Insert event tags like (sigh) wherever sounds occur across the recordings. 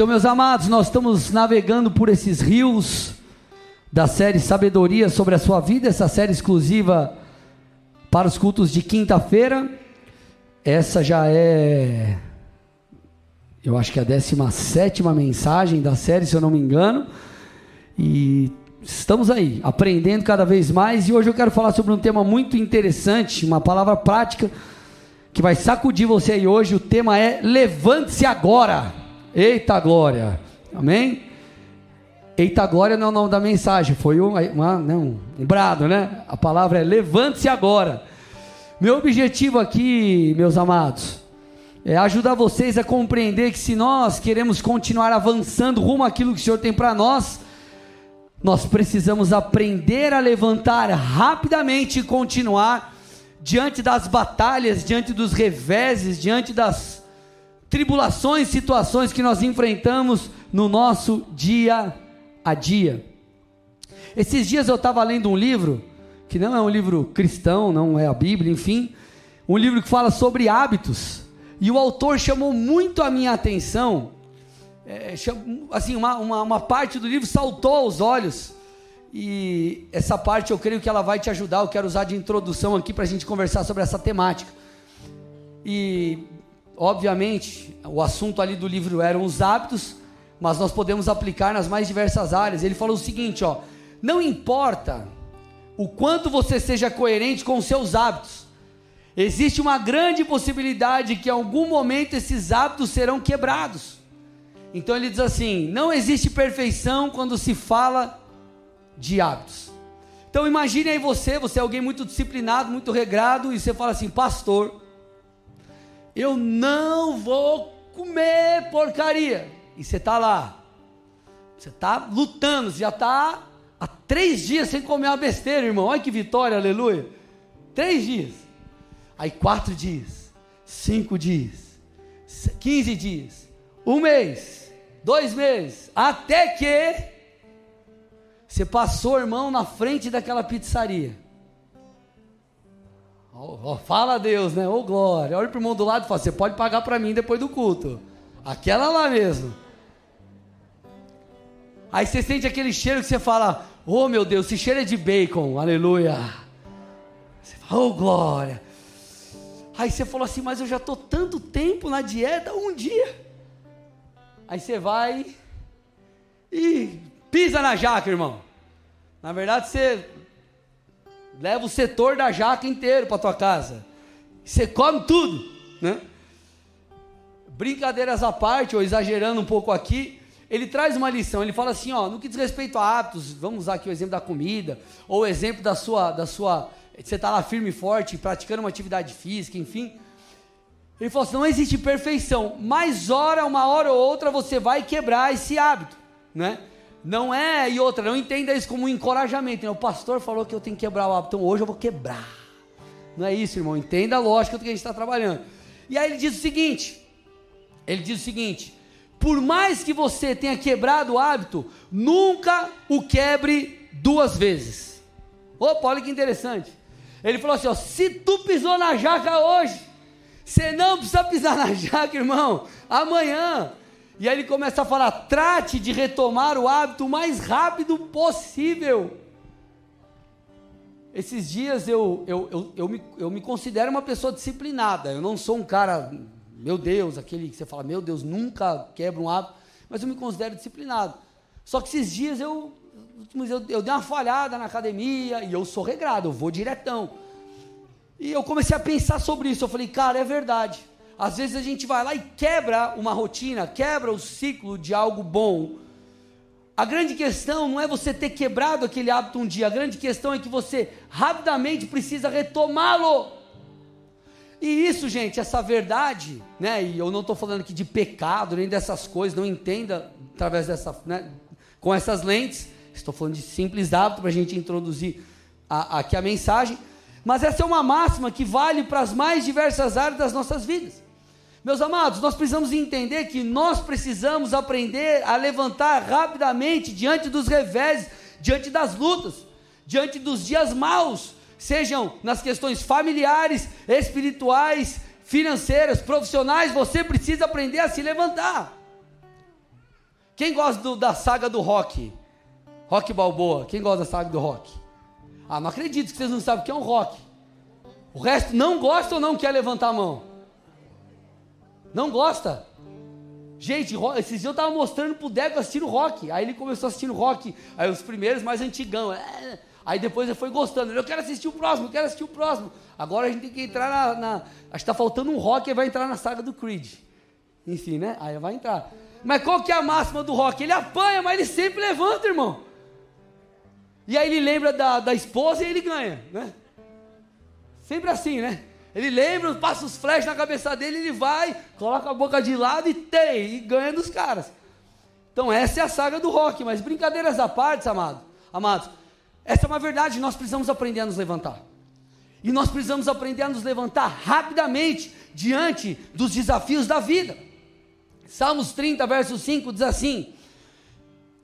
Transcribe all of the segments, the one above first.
Então, meus amados, nós estamos navegando por esses rios da série Sabedoria sobre a sua vida, essa série exclusiva para os cultos de quinta-feira. Essa já é, eu acho que é a 17 mensagem da série, se eu não me engano. E estamos aí, aprendendo cada vez mais. E hoje eu quero falar sobre um tema muito interessante, uma palavra prática que vai sacudir você aí hoje. O tema é Levante-se agora. Eita glória. Amém? Eita glória não é o nome da mensagem, foi um, uma, né, um, um brado, né? A palavra é levante-se agora. Meu objetivo aqui, meus amados, é ajudar vocês a compreender que se nós queremos continuar avançando rumo àquilo que o Senhor tem para nós, nós precisamos aprender a levantar rapidamente e continuar diante das batalhas, diante dos reveses, diante das tribulações, situações que nós enfrentamos no nosso dia a dia. Esses dias eu estava lendo um livro, que não é um livro cristão, não é a Bíblia, enfim, um livro que fala sobre hábitos, e o autor chamou muito a minha atenção, é, assim, uma, uma, uma parte do livro saltou aos olhos, e essa parte eu creio que ela vai te ajudar, eu quero usar de introdução aqui para a gente conversar sobre essa temática. E, obviamente, o assunto ali do livro eram os hábitos, mas nós podemos aplicar nas mais diversas áreas. Ele falou o seguinte, ó: não importa o quanto você seja coerente com os seus hábitos, existe uma grande possibilidade que em algum momento esses hábitos serão quebrados. Então ele diz assim: não existe perfeição quando se fala de hábitos. Então imagine aí você, você é alguém muito disciplinado, muito regrado, e você fala assim, pastor, eu não vou comer porcaria e você está lá, você está lutando, você já está há três dias sem comer uma besteira, irmão. Olha que vitória, aleluia. Três dias. Aí quatro dias, cinco dias, quinze dias, um mês, dois meses, até que você passou, irmão, na frente daquela pizzaria. Fala Deus, né? Ô glória. Olha para o irmão do lado e fala: Você pode pagar para mim depois do culto. Aquela lá mesmo. Aí você sente aquele cheiro que você fala: Oh meu Deus, esse cheiro é de bacon, aleluia. Você fala: Oh glória. Aí você falou assim: Mas eu já estou tanto tempo na dieta, um dia. Aí você vai e pisa na jaca, irmão. Na verdade, você leva o setor da jaca inteiro para tua casa. Você come tudo, né? Brincadeiras à parte, ou exagerando um pouco aqui, ele traz uma lição, ele fala assim, ó, no que diz respeito a hábitos, vamos usar aqui o exemplo da comida, ou o exemplo da sua, da sua, você está lá firme e forte, praticando uma atividade física, enfim. Ele falou assim, não existe perfeição, mas hora, uma hora ou outra você vai quebrar esse hábito, né? Não é, e outra, não entenda isso como um encorajamento, né? o pastor falou que eu tenho que quebrar o hábito, então hoje eu vou quebrar. Não é isso, irmão, entenda a lógica do que a gente está trabalhando. E aí ele diz o seguinte, ele diz o seguinte, por mais que você tenha quebrado o hábito, nunca o quebre duas vezes. Opa, olha que interessante. Ele falou assim: ó, se tu pisou na jaca hoje, você não precisa (laughs) pisar na jaca, irmão, amanhã. E aí ele começa a falar: trate de retomar o hábito o mais rápido possível. Esses dias eu, eu, eu, eu, me, eu me considero uma pessoa disciplinada. Eu não sou um cara meu Deus, aquele que você fala, meu Deus, nunca quebra um hábito, mas eu me considero disciplinado. Só que esses dias eu, eu, eu dei uma falhada na academia e eu sou regrado, eu vou diretão. E eu comecei a pensar sobre isso, eu falei, cara, é verdade. Às vezes a gente vai lá e quebra uma rotina, quebra o ciclo de algo bom. A grande questão não é você ter quebrado aquele hábito um dia, a grande questão é que você rapidamente precisa retomá-lo. E isso, gente, essa verdade, né? E eu não estou falando aqui de pecado, nem dessas coisas, não entenda através dessa, né, com essas lentes. Estou falando de simples hábito para a gente introduzir a, aqui a mensagem. Mas essa é uma máxima que vale para as mais diversas áreas das nossas vidas. Meus amados, nós precisamos entender que nós precisamos aprender a levantar rapidamente diante dos revés, diante das lutas, diante dos dias maus, sejam nas questões familiares, espirituais, financeiras, profissionais, você precisa aprender a se levantar. Quem gosta do, da saga do rock? Rock Balboa. Quem gosta da saga do rock? Ah, não acredito que vocês não sabem o que é um rock. O resto não gosta ou não quer levantar a mão? Não gosta? Gente, esses dias eu tava mostrando pro Deco assistindo rock. Aí ele começou assistindo rock. Aí os primeiros mais antigão. É, aí depois ele foi gostando. Eu quero assistir o próximo, eu quero assistir o próximo. Agora a gente tem que entrar na. na acho que tá faltando um rock e vai entrar na saga do Creed. Enfim, né? Aí vai entrar. Mas qual que é a máxima do rock? Ele apanha, mas ele sempre levanta, irmão. E aí ele lembra da, da esposa e ele ganha, né? Sempre assim, né? Ele lembra, passa os flashes na cabeça dele, ele vai, coloca a boca de lado e tem, e ganha dos caras. Então essa é a saga do rock, mas brincadeiras à parte, amado, amados, essa é uma verdade, nós precisamos aprender a nos levantar. E nós precisamos aprender a nos levantar rapidamente diante dos desafios da vida. Salmos 30, verso 5 diz assim: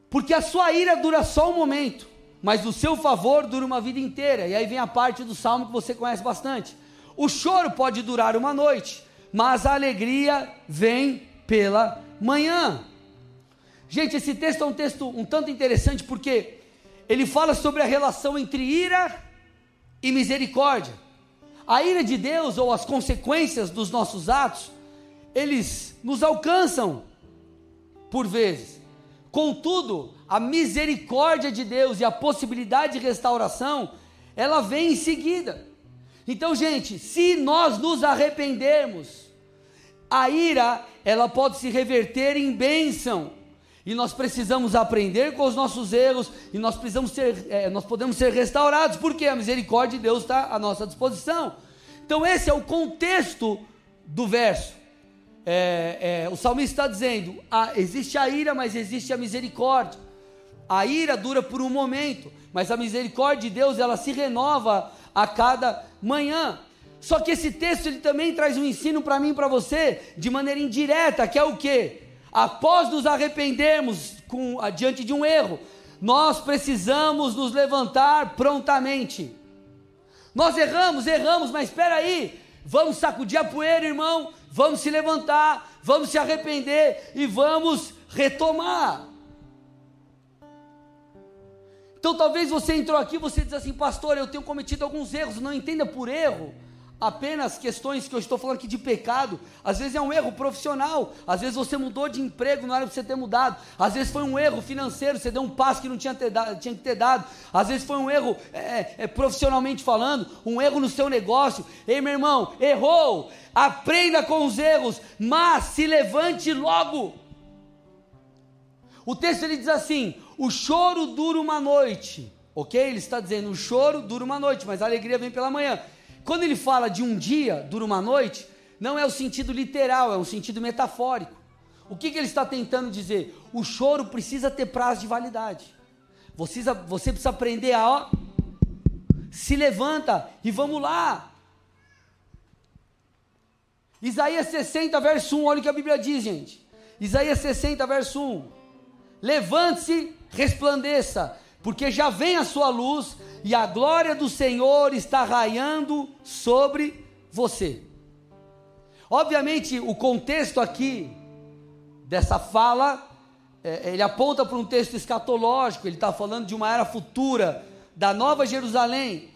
Porque a sua ira dura só um momento, mas o seu favor dura uma vida inteira. E aí vem a parte do salmo que você conhece bastante. O choro pode durar uma noite, mas a alegria vem pela manhã. Gente, esse texto é um texto um tanto interessante porque ele fala sobre a relação entre ira e misericórdia. A ira de Deus ou as consequências dos nossos atos, eles nos alcançam por vezes. Contudo, a misericórdia de Deus e a possibilidade de restauração, ela vem em seguida. Então, gente, se nós nos arrependermos, a ira, ela pode se reverter em bênção. E nós precisamos aprender com os nossos erros e nós precisamos ser, é, nós podemos ser restaurados, porque a misericórdia de Deus está à nossa disposição. Então, esse é o contexto do verso. É, é, o salmista está dizendo: ah, existe a ira, mas existe a misericórdia. A ira dura por um momento, mas a misericórdia de Deus ela se renova a cada manhã. Só que esse texto ele também traz um ensino para mim e para você de maneira indireta, que é o que? Após nos arrependermos com, diante de um erro, nós precisamos nos levantar prontamente. Nós erramos, erramos, mas espera aí, vamos sacudir a poeira, irmão, vamos se levantar, vamos se arrepender e vamos retomar. Então talvez você entrou aqui e você diz assim, pastor, eu tenho cometido alguns erros, não entenda por erro apenas questões que eu estou falando aqui de pecado. Às vezes é um erro profissional, às vezes você mudou de emprego, não era para você ter mudado. Às vezes foi um erro financeiro, você deu um passo que não tinha, ter dado, tinha que ter dado. Às vezes foi um erro é, é, é, profissionalmente falando, um erro no seu negócio. Ei, meu irmão, errou. Aprenda com os erros, mas se levante logo. O texto ele diz assim: o choro dura uma noite, ok? Ele está dizendo: o choro dura uma noite, mas a alegria vem pela manhã. Quando ele fala de um dia dura uma noite, não é o sentido literal, é um sentido metafórico. O que, que ele está tentando dizer? O choro precisa ter prazo de validade. Você, você precisa aprender a, ó, se levanta e vamos lá. Isaías 60, verso 1, olha o que a Bíblia diz, gente. Isaías 60, verso 1. Levante-se, resplandeça, porque já vem a sua luz e a glória do Senhor está raiando sobre você. Obviamente, o contexto aqui dessa fala, é, ele aponta para um texto escatológico, ele está falando de uma era futura, da nova Jerusalém.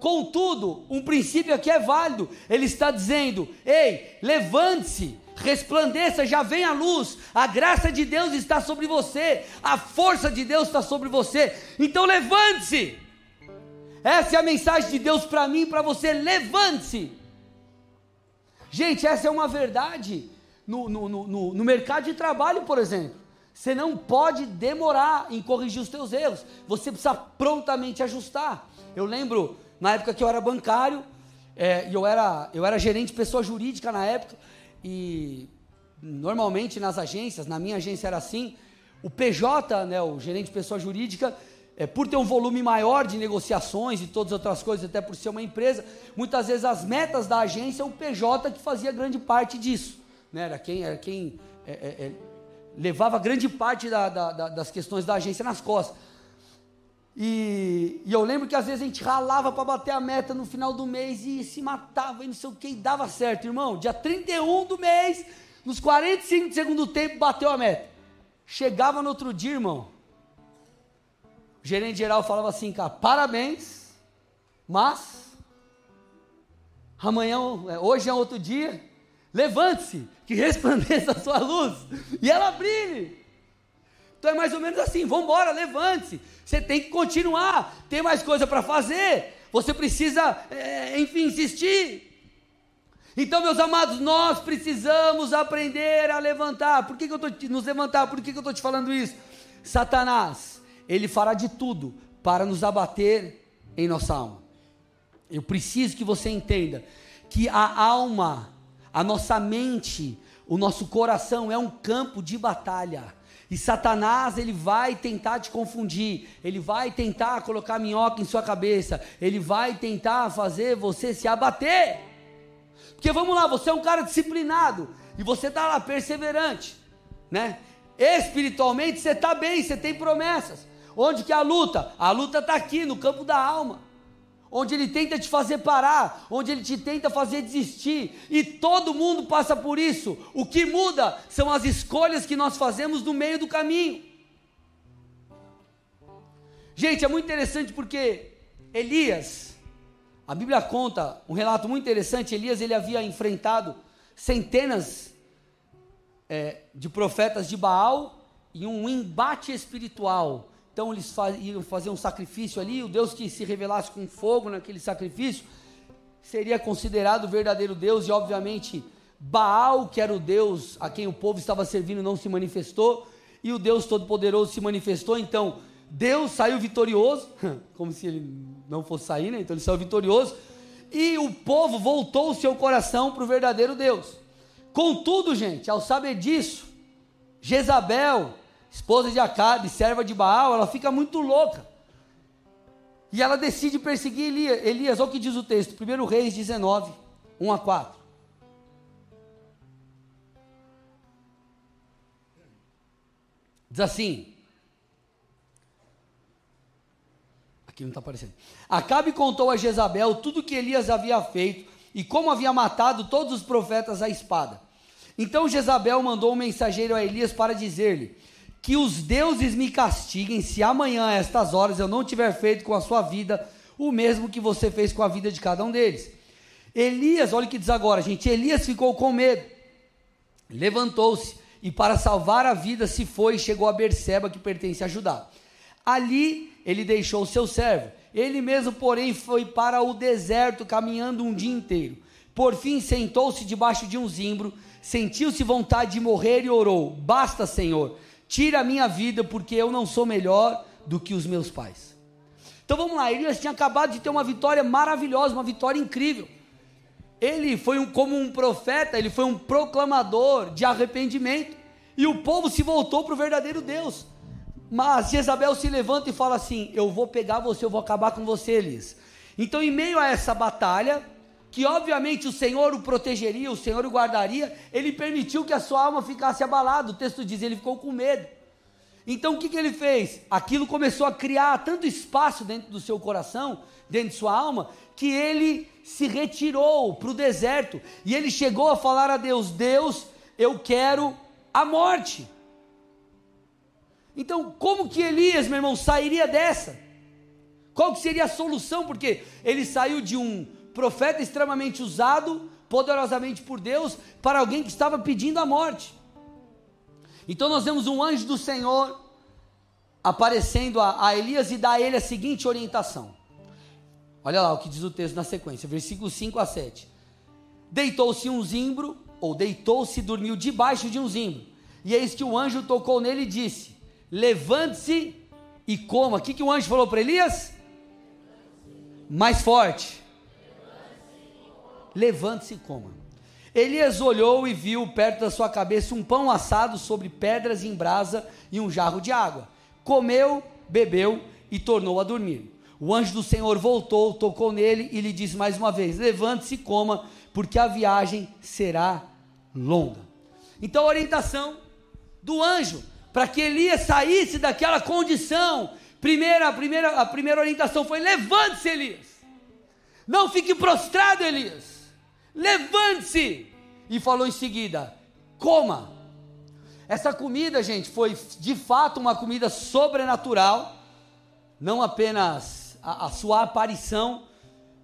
Contudo, um princípio aqui é válido, ele está dizendo: ei, levante-se, resplandeça, já vem a luz, a graça de Deus está sobre você, a força de Deus está sobre você, então levante-se. Essa é a mensagem de Deus para mim e para você: levante-se. Gente, essa é uma verdade no, no, no, no mercado de trabalho, por exemplo. Você não pode demorar em corrigir os teus erros, você precisa prontamente ajustar. Eu lembro, na época que eu era bancário, é, eu, era, eu era gerente de pessoa jurídica na época, e normalmente nas agências, na minha agência era assim, o PJ, né, o gerente de pessoa jurídica, é, por ter um volume maior de negociações e todas as outras coisas, até por ser uma empresa, muitas vezes as metas da agência, o PJ que fazia grande parte disso. Né? Era quem, era quem é, é, é levava grande parte da, da, da, das questões da agência nas costas. E, e, eu lembro que às vezes a gente ralava para bater a meta no final do mês e se matava e não sei o que, e dava certo, irmão. Dia 31 do mês, nos 45 do segundo tempo, bateu a meta. Chegava no outro dia, irmão. O gerente geral falava assim, cara, parabéns, mas amanhã, é, hoje é outro dia, levante-se, que resplandeça a sua luz, e ela brilhe. Então é mais ou menos assim, vamos embora, levante-se. Você tem que continuar, tem mais coisa para fazer. Você precisa, é, enfim, insistir. Então, meus amados, nós precisamos aprender a levantar. Por que, que eu estou nos levantar? Por que, que eu estou te falando isso? Satanás, ele fará de tudo para nos abater em nossa alma. Eu preciso que você entenda que a alma, a nossa mente, o nosso coração é um campo de batalha. E Satanás, ele vai tentar te confundir, ele vai tentar colocar minhoca em sua cabeça, ele vai tentar fazer você se abater. Porque vamos lá, você é um cara disciplinado e você está lá perseverante, né? Espiritualmente você está bem, você tem promessas. Onde que é a luta? A luta está aqui, no campo da alma onde ele tenta te fazer parar, onde ele te tenta fazer desistir, e todo mundo passa por isso. O que muda são as escolhas que nós fazemos no meio do caminho. Gente, é muito interessante porque Elias, a Bíblia conta um relato muito interessante. Elias ele havia enfrentado centenas é, de profetas de Baal em um embate espiritual então eles iam fazer um sacrifício ali, o Deus que se revelasse com fogo naquele sacrifício seria considerado o verdadeiro Deus, e obviamente Baal, que era o Deus a quem o povo estava servindo, não se manifestou, e o Deus Todo-Poderoso se manifestou, então Deus saiu vitorioso, (laughs) como se ele não fosse sair, né? Então ele saiu vitorioso, e o povo voltou o seu coração para o verdadeiro Deus. Contudo, gente, ao saber disso, Jezabel, esposa de Acabe, serva de Baal, ela fica muito louca. E ela decide perseguir Elias. Elias, olha o que diz o texto, 1 Reis 19, 1 a 4. Diz assim. Aqui não está aparecendo. Acabe contou a Jezabel tudo que Elias havia feito e como havia matado todos os profetas à espada. Então Jezabel mandou um mensageiro a Elias para dizer-lhe: que os deuses me castiguem se amanhã, a estas horas, eu não tiver feito com a sua vida o mesmo que você fez com a vida de cada um deles. Elias, olha o que diz agora, gente. Elias ficou com medo, levantou-se e, para salvar a vida, se foi e chegou a Berseba, que pertence a Judá. Ali ele deixou o seu servo. Ele mesmo, porém, foi para o deserto, caminhando um dia inteiro. Por fim, sentou-se debaixo de um zimbro, sentiu-se vontade de morrer e orou: Basta, Senhor tira a minha vida, porque eu não sou melhor do que os meus pais. Então vamos lá, Elias tinha acabado de ter uma vitória maravilhosa, uma vitória incrível. Ele foi um, como um profeta, ele foi um proclamador de arrependimento, e o povo se voltou para o verdadeiro Deus. Mas Jezabel se levanta e fala assim: Eu vou pegar você, eu vou acabar com você, Elias. Então, em meio a essa batalha, que obviamente o Senhor o protegeria, o Senhor o guardaria, ele permitiu que a sua alma ficasse abalada. O texto diz, ele ficou com medo. Então o que, que ele fez? Aquilo começou a criar tanto espaço dentro do seu coração, dentro de sua alma, que ele se retirou para o deserto e ele chegou a falar a Deus: Deus, eu quero a morte. Então, como que Elias, meu irmão, sairia dessa? Qual que seria a solução? Porque ele saiu de um profeta extremamente usado poderosamente por Deus para alguém que estava pedindo a morte. Então nós vemos um anjo do Senhor aparecendo a, a Elias e dá a ele a seguinte orientação. Olha lá o que diz o texto na sequência, versículos 5 a 7. Deitou-se um zimbro, ou deitou-se e dormiu debaixo de um zimbro. E eis que o anjo tocou nele e disse: Levante-se e coma. O que, que o anjo falou para Elias? Mais forte levante-se e coma. Elias olhou e viu perto da sua cabeça um pão assado sobre pedras em brasa e um jarro de água. Comeu, bebeu e tornou a dormir. O anjo do Senhor voltou, tocou nele e lhe disse mais uma vez: Levante-se e coma, porque a viagem será longa. Então a orientação do anjo para que Elias saísse daquela condição. Primeira, a primeira, a primeira orientação foi: levante-se, Elias. Não fique prostrado, Elias levante-se. E falou em seguida: coma. Essa comida, gente, foi de fato uma comida sobrenatural, não apenas a, a sua aparição,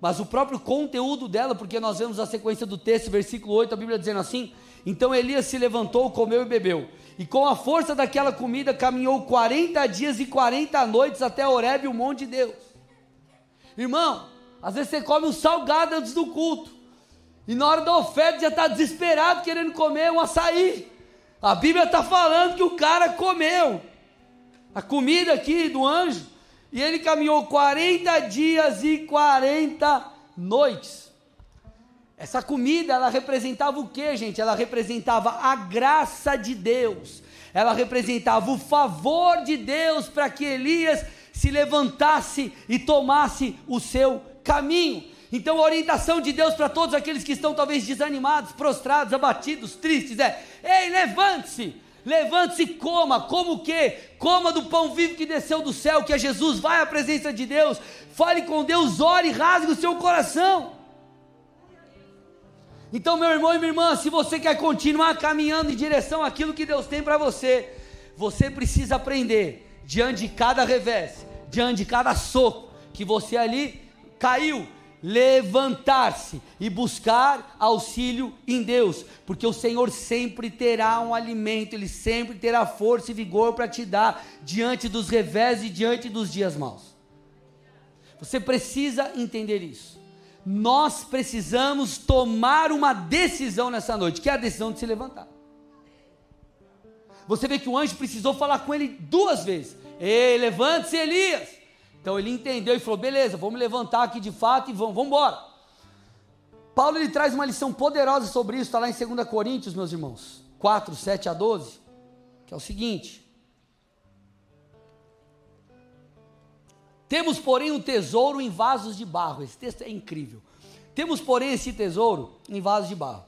mas o próprio conteúdo dela, porque nós vemos a sequência do texto, versículo 8, a Bíblia dizendo assim: Então Elias se levantou, comeu e bebeu, e com a força daquela comida caminhou 40 dias e 40 noites até Horebe, o monte de Deus. Irmão, às vezes você come um salgado antes do culto, e na hora da oferta já está desesperado querendo comer um açaí. A Bíblia está falando que o cara comeu a comida aqui do anjo, e ele caminhou 40 dias e 40 noites. Essa comida, ela representava o que, gente? Ela representava a graça de Deus, ela representava o favor de Deus para que Elias se levantasse e tomasse o seu caminho. Então, a orientação de Deus para todos aqueles que estão talvez desanimados, prostrados, abatidos, tristes é: ei, levante-se, levante-se e coma. Como o quê? Coma do pão vivo que desceu do céu, que é Jesus. Vai à presença de Deus, fale com Deus, ore, rasgue o seu coração. Então, meu irmão e minha irmã, se você quer continuar caminhando em direção àquilo que Deus tem para você, você precisa aprender diante de cada revés, diante de cada soco que você ali caiu, levantar-se e buscar auxílio em Deus, porque o Senhor sempre terá um alimento, Ele sempre terá força e vigor para te dar diante dos revés e diante dos dias maus. Você precisa entender isso. Nós precisamos tomar uma decisão nessa noite, que é a decisão de se levantar. Você vê que o anjo precisou falar com ele duas vezes: Ei, levante-se, Elias. Então ele entendeu e falou: beleza, vamos levantar aqui de fato e vamos, vamos embora. Paulo ele traz uma lição poderosa sobre isso, está lá em 2 Coríntios, meus irmãos, 4, 7 a 12, que é o seguinte: Temos, porém, um tesouro em vasos de barro. Esse texto é incrível. Temos, porém, esse tesouro em vasos de barro,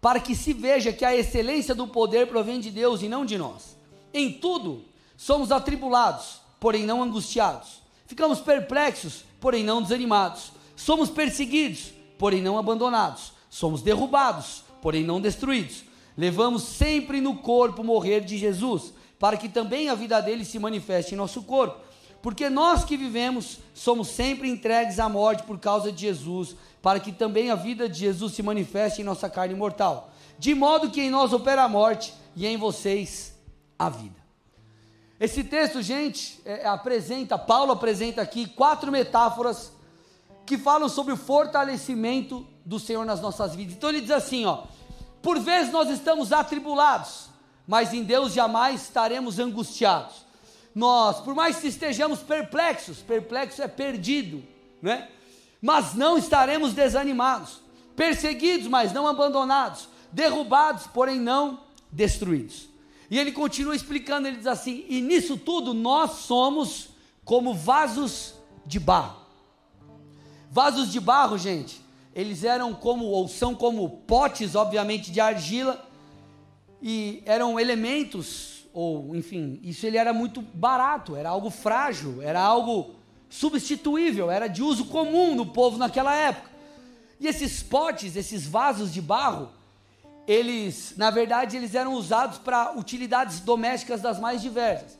para que se veja que a excelência do poder provém de Deus e não de nós. Em tudo somos atribulados porém não angustiados. Ficamos perplexos, porém não desanimados. Somos perseguidos, porém não abandonados. Somos derrubados, porém não destruídos. Levamos sempre no corpo morrer de Jesus, para que também a vida dele se manifeste em nosso corpo. Porque nós que vivemos somos sempre entregues à morte por causa de Jesus, para que também a vida de Jesus se manifeste em nossa carne mortal. De modo que em nós opera a morte e em vocês a vida. Esse texto, gente, é, é, apresenta, Paulo apresenta aqui quatro metáforas que falam sobre o fortalecimento do Senhor nas nossas vidas. Então ele diz assim, ó: Por vezes nós estamos atribulados, mas em Deus jamais estaremos angustiados. Nós, por mais que estejamos perplexos, perplexo é perdido, né? Mas não estaremos desanimados, perseguidos, mas não abandonados, derrubados, porém não destruídos. E ele continua explicando, ele diz assim: e nisso tudo nós somos como vasos de barro. Vasos de barro, gente, eles eram como, ou são como potes, obviamente, de argila, e eram elementos, ou enfim, isso ele era muito barato, era algo frágil, era algo substituível, era de uso comum no povo naquela época. E esses potes, esses vasos de barro, eles, na verdade, eles eram usados para utilidades domésticas das mais diversas.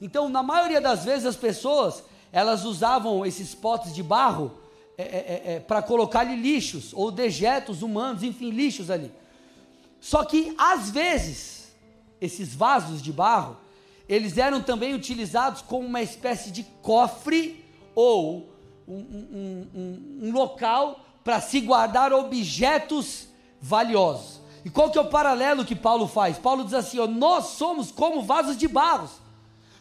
Então, na maioria das vezes, as pessoas, elas usavam esses potes de barro é, é, é, é para colocar ali lixos, ou dejetos humanos, enfim, lixos ali. Só que, às vezes, esses vasos de barro, eles eram também utilizados como uma espécie de cofre, ou um, um, um, um local para se guardar objetos valiosos. E qual que é o paralelo que Paulo faz? Paulo diz assim: ó, nós somos como vasos de barro.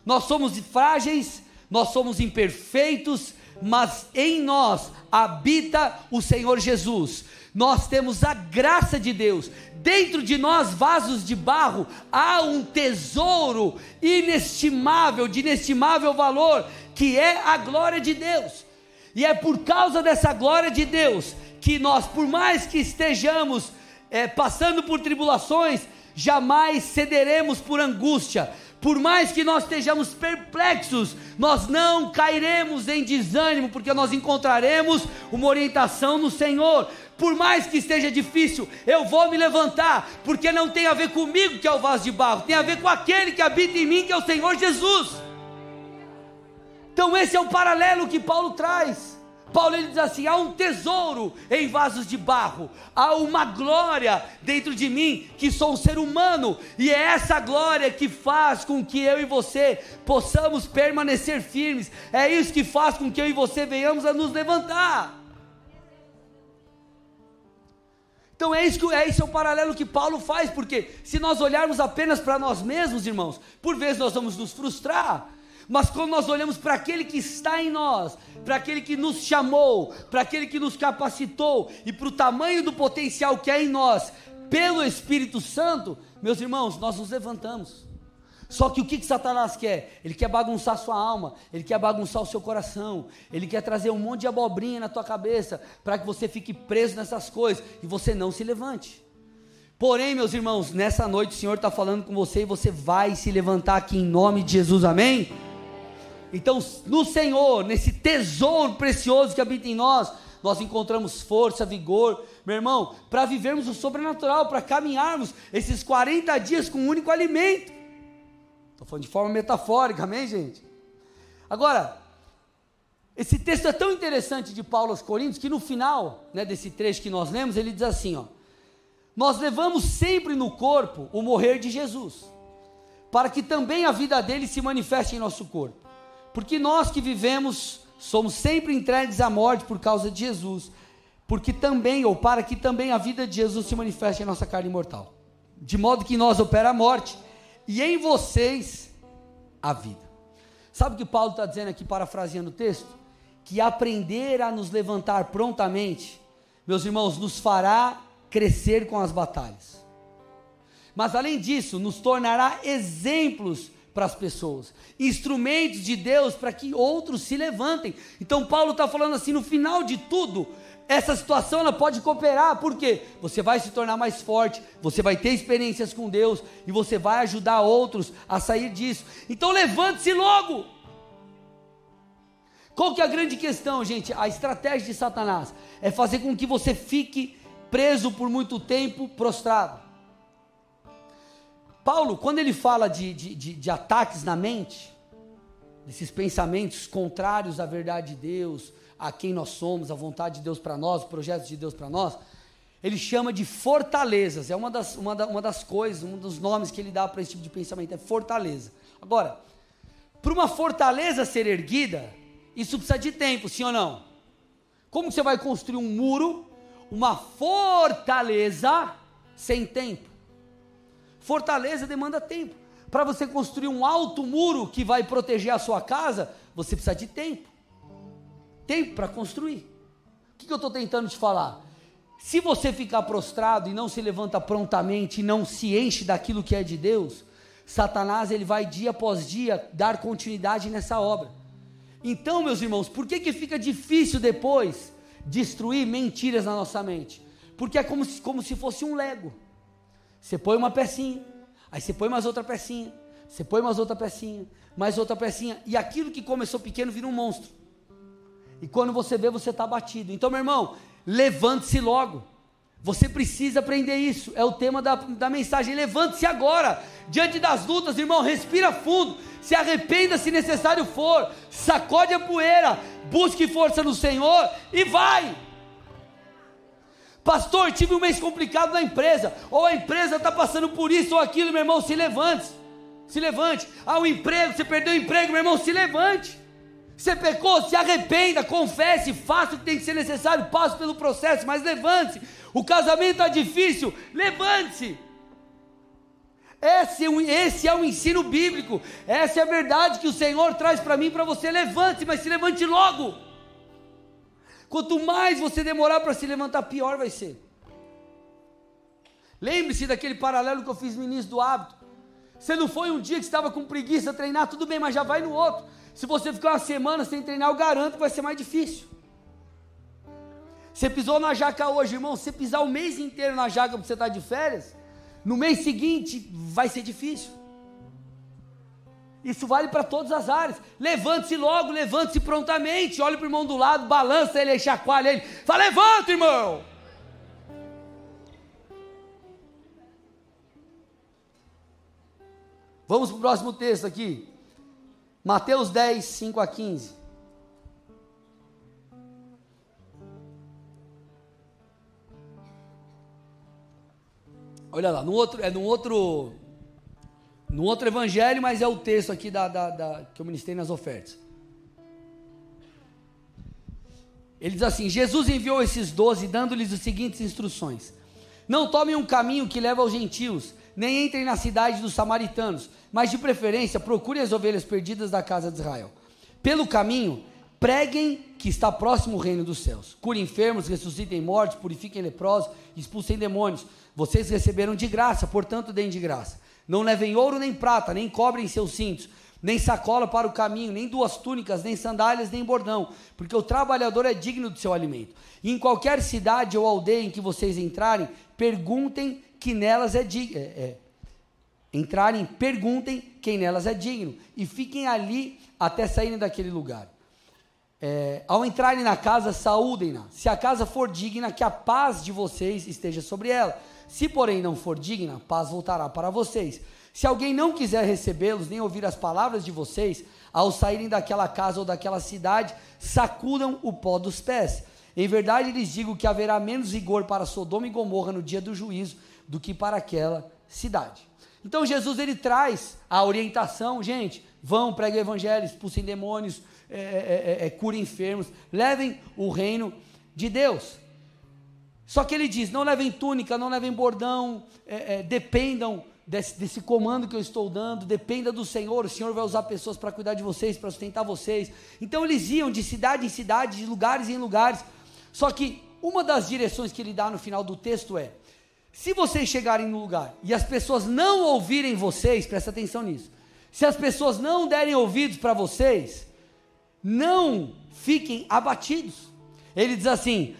Nós somos frágeis, nós somos imperfeitos, mas em nós habita o Senhor Jesus. Nós temos a graça de Deus. Dentro de nós, vasos de barro, há um tesouro inestimável, de inestimável valor, que é a glória de Deus. E é por causa dessa glória de Deus que nós, por mais que estejamos é, passando por tribulações, jamais cederemos por angústia. Por mais que nós estejamos perplexos, nós não cairemos em desânimo, porque nós encontraremos uma orientação no Senhor. por mais que esteja difícil, eu vou me levantar, porque não tem a ver comigo que é o vaso de barro, tem a ver com aquele que habita em mim, que é o Senhor Jesus. Então, esse é o paralelo que Paulo traz. Paulo ele diz assim: há um tesouro em vasos de barro, há uma glória dentro de mim, que sou um ser humano, e é essa glória que faz com que eu e você possamos permanecer firmes, é isso que faz com que eu e você venhamos a nos levantar. Então é isso que é esse é o paralelo que Paulo faz, porque se nós olharmos apenas para nós mesmos, irmãos, por vezes nós vamos nos frustrar. Mas quando nós olhamos para aquele que está em nós, para aquele que nos chamou, para aquele que nos capacitou e para o tamanho do potencial que é em nós, pelo Espírito Santo, meus irmãos, nós nos levantamos. Só que o que, que Satanás quer? Ele quer bagunçar sua alma, ele quer bagunçar o seu coração, ele quer trazer um monte de abobrinha na tua cabeça, para que você fique preso nessas coisas e você não se levante. Porém, meus irmãos, nessa noite o Senhor está falando com você e você vai se levantar aqui em nome de Jesus, amém? Então, no Senhor, nesse tesouro precioso que habita em nós, nós encontramos força, vigor, meu irmão, para vivermos o sobrenatural, para caminharmos esses 40 dias com um único alimento. Estou falando de forma metafórica, amém, gente? Agora, esse texto é tão interessante de Paulo aos Coríntios que no final né, desse trecho que nós lemos, ele diz assim: ó, Nós levamos sempre no corpo o morrer de Jesus, para que também a vida dele se manifeste em nosso corpo. Porque nós que vivemos somos sempre entregues à morte por causa de Jesus, porque também, ou para que também a vida de Jesus se manifeste em nossa carne mortal. De modo que nós opera a morte e em vocês a vida. Sabe o que Paulo está dizendo aqui, parafraseando o texto? Que aprender a nos levantar prontamente, meus irmãos, nos fará crescer com as batalhas. Mas além disso, nos tornará exemplos para as pessoas, instrumentos de Deus para que outros se levantem. Então, Paulo está falando assim: no final de tudo, essa situação ela pode cooperar, porque você vai se tornar mais forte, você vai ter experiências com Deus e você vai ajudar outros a sair disso. Então levante-se logo. Qual que é a grande questão, gente? A estratégia de Satanás é fazer com que você fique preso por muito tempo, prostrado. Paulo, quando ele fala de, de, de, de ataques na mente, desses pensamentos contrários à verdade de Deus, a quem nós somos, a vontade de Deus para nós, os projetos de Deus para nós, ele chama de fortalezas. É uma das, uma, da, uma das coisas, um dos nomes que ele dá para esse tipo de pensamento, é fortaleza. Agora, para uma fortaleza ser erguida, isso precisa de tempo, sim ou não? Como você vai construir um muro, uma fortaleza, sem tempo? Fortaleza demanda tempo. Para você construir um alto muro que vai proteger a sua casa, você precisa de tempo tempo para construir. O que, que eu estou tentando te falar? Se você ficar prostrado e não se levanta prontamente e não se enche daquilo que é de Deus, Satanás ele vai dia após dia dar continuidade nessa obra. Então, meus irmãos, por que, que fica difícil depois destruir mentiras na nossa mente? Porque é como se, como se fosse um Lego. Você põe uma pecinha, aí você põe mais outra pecinha, você põe mais outra pecinha, mais outra pecinha, e aquilo que começou pequeno vira um monstro. E quando você vê, você está batido. Então, meu irmão, levante-se logo. Você precisa aprender isso. É o tema da, da mensagem. Levante-se agora. Diante das lutas, irmão, respira fundo. Se arrependa se necessário for. Sacode a poeira. Busque força no Senhor e vai. Pastor, tive um mês complicado na empresa. Ou a empresa está passando por isso ou aquilo, meu irmão, se levante. Se levante. Ah, o emprego, você perdeu o emprego, meu irmão, se levante. Você pecou, se arrependa, confesse, faça o que tem que ser necessário, passe pelo processo, mas levante-se. O casamento está difícil, levante-se. Esse, é esse, é o ensino bíblico, essa é a verdade que o Senhor traz para mim, para você. Levante, mas se levante logo. Quanto mais você demorar para se levantar, pior vai ser. Lembre-se daquele paralelo que eu fiz no início do hábito. Você não foi um dia que estava com preguiça treinar, tudo bem, mas já vai no outro. Se você ficar uma semana sem treinar, eu garanto que vai ser mais difícil. Você pisou na jaca hoje, irmão. Se pisar o mês inteiro na jaca porque você está de férias, no mês seguinte vai ser difícil. Isso vale para todas as áreas. Levante-se logo, levante-se prontamente. Olha para o irmão do lado, balança ele, chacoalha ele. Fala, levanta, irmão! Vamos para o próximo texto aqui. Mateus 10, 5 a 15. Olha lá, no outro, é num outro no outro evangelho, mas é o texto aqui da, da, da, que eu ministrei nas ofertas. Ele diz assim: Jesus enviou esses doze, dando-lhes as seguintes instruções: Não tomem um caminho que leva aos gentios, nem entrem na cidade dos samaritanos, mas de preferência procurem as ovelhas perdidas da casa de Israel. Pelo caminho, preguem que está próximo o reino dos céus. Curem enfermos, ressuscitem mortos, purifiquem leprosos, expulsem demônios. Vocês receberam de graça, portanto, deem de graça. Não levem ouro nem prata, nem cobrem seus cintos, nem sacola para o caminho, nem duas túnicas, nem sandálias, nem bordão, porque o trabalhador é digno do seu alimento. E em qualquer cidade ou aldeia em que vocês entrarem, perguntem que nelas é digno. É, é, entrarem, perguntem quem nelas é digno, e fiquem ali até saírem daquele lugar. É, ao entrarem na casa, saúdem-na. Se a casa for digna, que a paz de vocês esteja sobre ela. Se, porém, não for digna, paz voltará para vocês. Se alguém não quiser recebê-los, nem ouvir as palavras de vocês, ao saírem daquela casa ou daquela cidade, sacudam o pó dos pés. Em verdade lhes digo que haverá menos rigor para Sodoma e Gomorra no dia do juízo do que para aquela cidade. Então Jesus ele traz a orientação, gente, vão, preguem o evangelho, expulsem demônios, é, é, é, é curem enfermos, levem o reino de Deus. Só que ele diz: não levem túnica, não levem bordão, é, é, dependam desse, desse, comando que eu estou dando, dependa do Senhor, o Senhor vai usar pessoas para cuidar de vocês, para sustentar vocês. Então eles iam de cidade em cidade, de lugares em lugares. Só que uma das direções que ele dá no final do texto é: se vocês chegarem no lugar e as pessoas não ouvirem vocês, presta atenção nisso. Se as pessoas não derem ouvidos para vocês, não fiquem abatidos. Ele diz assim: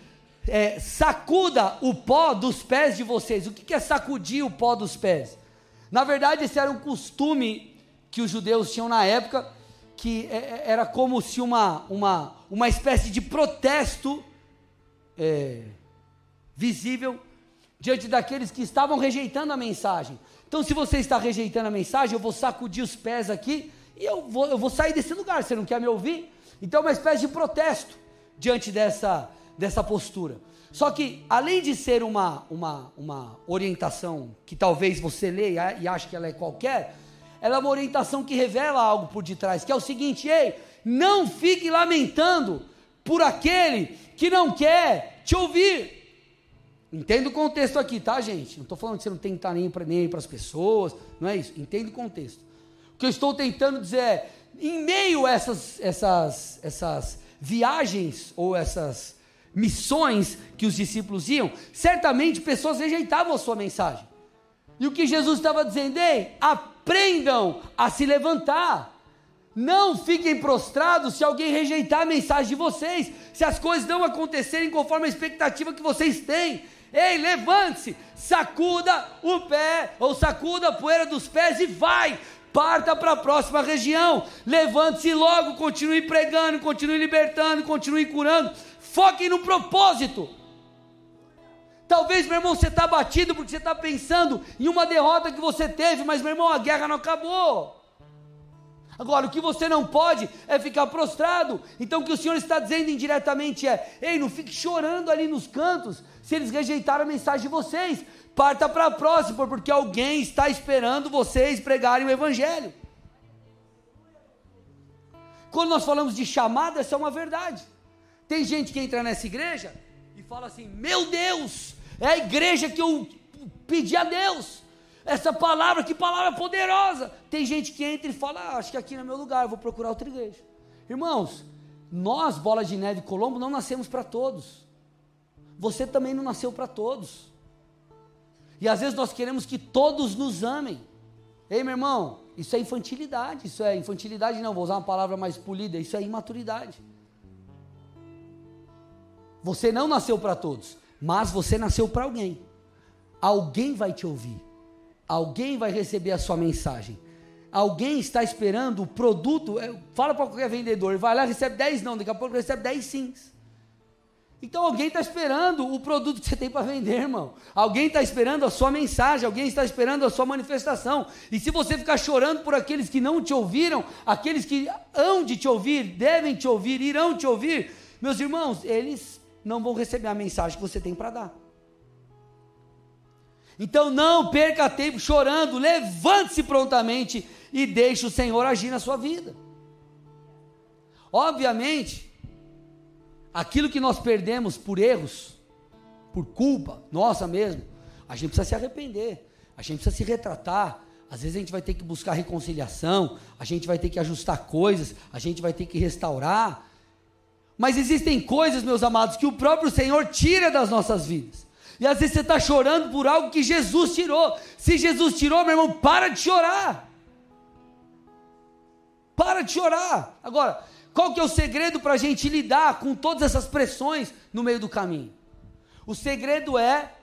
é, sacuda o pó dos pés de vocês. O que é sacudir o pó dos pés? Na verdade, esse era um costume que os judeus tinham na época, que é, é, era como se uma, uma, uma espécie de protesto é, visível diante daqueles que estavam rejeitando a mensagem. Então, se você está rejeitando a mensagem, eu vou sacudir os pés aqui e eu vou, eu vou sair desse lugar. Você não quer me ouvir? Então, é uma espécie de protesto diante dessa dessa postura. Só que, além de ser uma, uma, uma orientação que talvez você leia e ache que ela é qualquer, ela é uma orientação que revela algo por detrás, que é o seguinte: ei, não fique lamentando por aquele que não quer te ouvir. Entenda o contexto aqui, tá, gente? Não estou falando que você não tem que estar nem para as pessoas, não é isso. Entenda o contexto. O que eu estou tentando dizer é, em meio a essas, essas, essas viagens ou essas missões que os discípulos iam, certamente pessoas rejeitavam a sua mensagem. E o que Jesus estava dizendo? Ei, aprendam a se levantar. Não fiquem prostrados se alguém rejeitar a mensagem de vocês, se as coisas não acontecerem conforme a expectativa que vocês têm. Ei, levante-se, sacuda o pé, ou sacuda a poeira dos pés e vai. Parta para a próxima região. Levante-se logo, continue pregando, continue libertando, continue curando Foquem no propósito. Talvez, meu irmão, você está batido porque você está pensando em uma derrota que você teve, mas, meu irmão, a guerra não acabou. Agora, o que você não pode é ficar prostrado. Então, o que o Senhor está dizendo indiretamente é: ei, não fique chorando ali nos cantos, se eles rejeitaram a mensagem de vocês. Parta para a próxima, porque alguém está esperando vocês pregarem o Evangelho. Quando nós falamos de chamada, essa é uma verdade. Tem gente que entra nessa igreja e fala assim: Meu Deus, é a igreja que eu pedi a Deus. Essa palavra, que palavra poderosa. Tem gente que entra e fala: ah, Acho que aqui não é meu lugar, eu vou procurar outra igreja. Irmãos, nós, Bola de Neve Colombo, não nascemos para todos. Você também não nasceu para todos. E às vezes nós queremos que todos nos amem. Ei, meu irmão, isso é infantilidade. Isso é infantilidade, não, vou usar uma palavra mais polida. Isso é imaturidade. Você não nasceu para todos, mas você nasceu para alguém. Alguém vai te ouvir. Alguém vai receber a sua mensagem. Alguém está esperando o produto. É, fala para qualquer vendedor, ele vai lá recebe 10 não, daqui a pouco recebe 10 sims. Então alguém está esperando o produto que você tem para vender, irmão. Alguém está esperando a sua mensagem, alguém está esperando a sua manifestação. E se você ficar chorando por aqueles que não te ouviram, aqueles que hão de te ouvir, devem te ouvir, irão te ouvir, meus irmãos, eles não vão receber a mensagem que você tem para dar. Então não perca tempo chorando, levante-se prontamente e deixe o Senhor agir na sua vida. Obviamente, aquilo que nós perdemos por erros, por culpa nossa mesmo, a gente precisa se arrepender, a gente precisa se retratar. Às vezes a gente vai ter que buscar reconciliação, a gente vai ter que ajustar coisas, a gente vai ter que restaurar. Mas existem coisas, meus amados, que o próprio Senhor tira das nossas vidas. E às vezes você está chorando por algo que Jesus tirou. Se Jesus tirou, meu irmão, para de chorar. Para de chorar. Agora, qual que é o segredo para a gente lidar com todas essas pressões no meio do caminho? O segredo é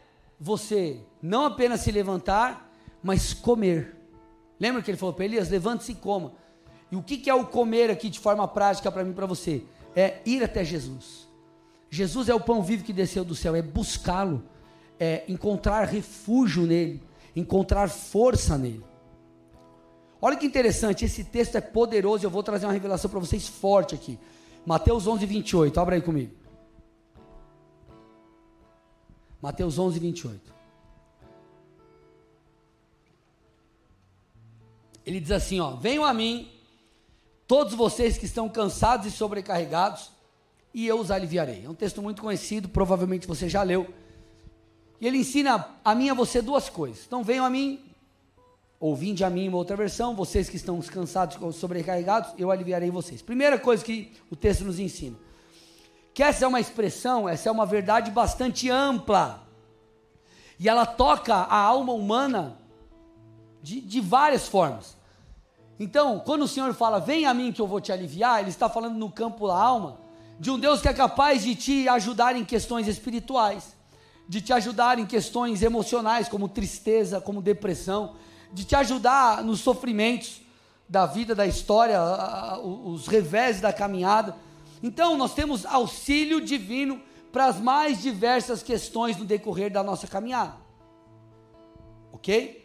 você não apenas se levantar, mas comer. Lembra que ele falou para Elias: levante-se e coma. E o que, que é o comer aqui de forma prática para mim e para você? É ir até Jesus. Jesus é o pão vivo que desceu do céu, é buscá-lo é, encontrar refúgio nele, encontrar força nele. Olha que interessante, esse texto é poderoso, eu vou trazer uma revelação para vocês forte aqui. Mateus 11, 28, abra aí comigo. Mateus 11, 28. Ele diz assim: ó, venham a mim, todos vocês que estão cansados e sobrecarregados, e eu os aliviarei. É um texto muito conhecido, provavelmente você já leu. E ele ensina a mim e a você duas coisas. Então venham a mim, ou vinde a mim, uma outra versão, vocês que estão cansados ou sobrecarregados, eu aliviarei vocês. Primeira coisa que o texto nos ensina. Que essa é uma expressão, essa é uma verdade bastante ampla. E ela toca a alma humana de, de várias formas. Então, quando o Senhor fala, vem a mim que eu vou te aliviar, Ele está falando no campo da alma, de um Deus que é capaz de te ajudar em questões espirituais de te ajudar em questões emocionais, como tristeza, como depressão, de te ajudar nos sofrimentos da vida, da história, os revés da caminhada. Então, nós temos auxílio divino para as mais diversas questões no decorrer da nossa caminhada. Ok?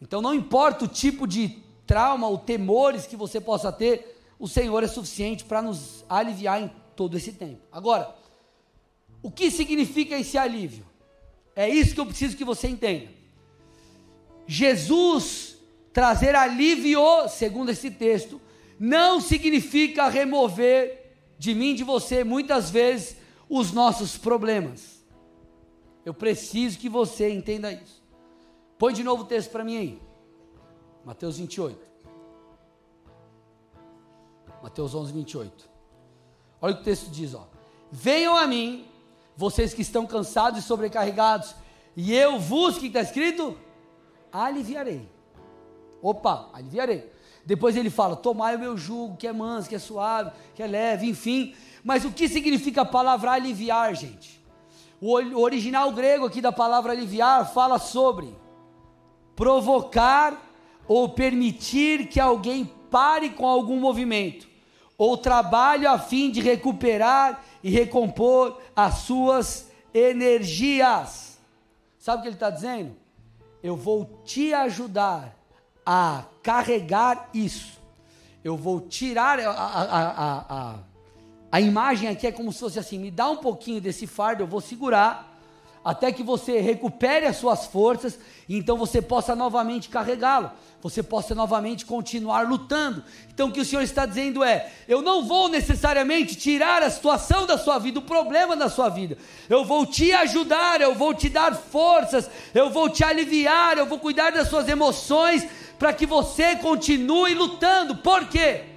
Então, não importa o tipo de trauma ou temores que você possa ter, o Senhor é suficiente para nos aliviar em todo esse tempo. Agora, o que significa esse alívio? É isso que eu preciso que você entenda. Jesus trazer alívio, segundo esse texto, não significa remover de mim, de você, muitas vezes, os nossos problemas. Eu preciso que você entenda isso. Põe de novo o texto para mim aí. Mateus 28. Mateus 11, 28. Olha o que o texto diz, ó. Venham a mim, vocês que estão cansados e sobrecarregados, e eu vos, que está escrito? Aliviarei. Opa, aliviarei. Depois ele fala: Tomai o meu jugo, que é manso, que é suave, que é leve, enfim. Mas o que significa a palavra aliviar, gente? O original grego aqui da palavra aliviar fala sobre provocar ou permitir que alguém pare com algum movimento ou trabalho a fim de recuperar e recompor as suas energias. Sabe o que ele está dizendo? Eu vou te ajudar a carregar isso. Eu vou tirar a, a, a, a, a imagem aqui é como se fosse assim: me dá um pouquinho desse fardo, eu vou segurar até que você recupere as suas forças e então você possa novamente carregá-lo, você possa novamente continuar lutando. Então o que o Senhor está dizendo é: eu não vou necessariamente tirar a situação da sua vida, o problema da sua vida, eu vou te ajudar, eu vou te dar forças, eu vou te aliviar, eu vou cuidar das suas emoções para que você continue lutando. Por quê?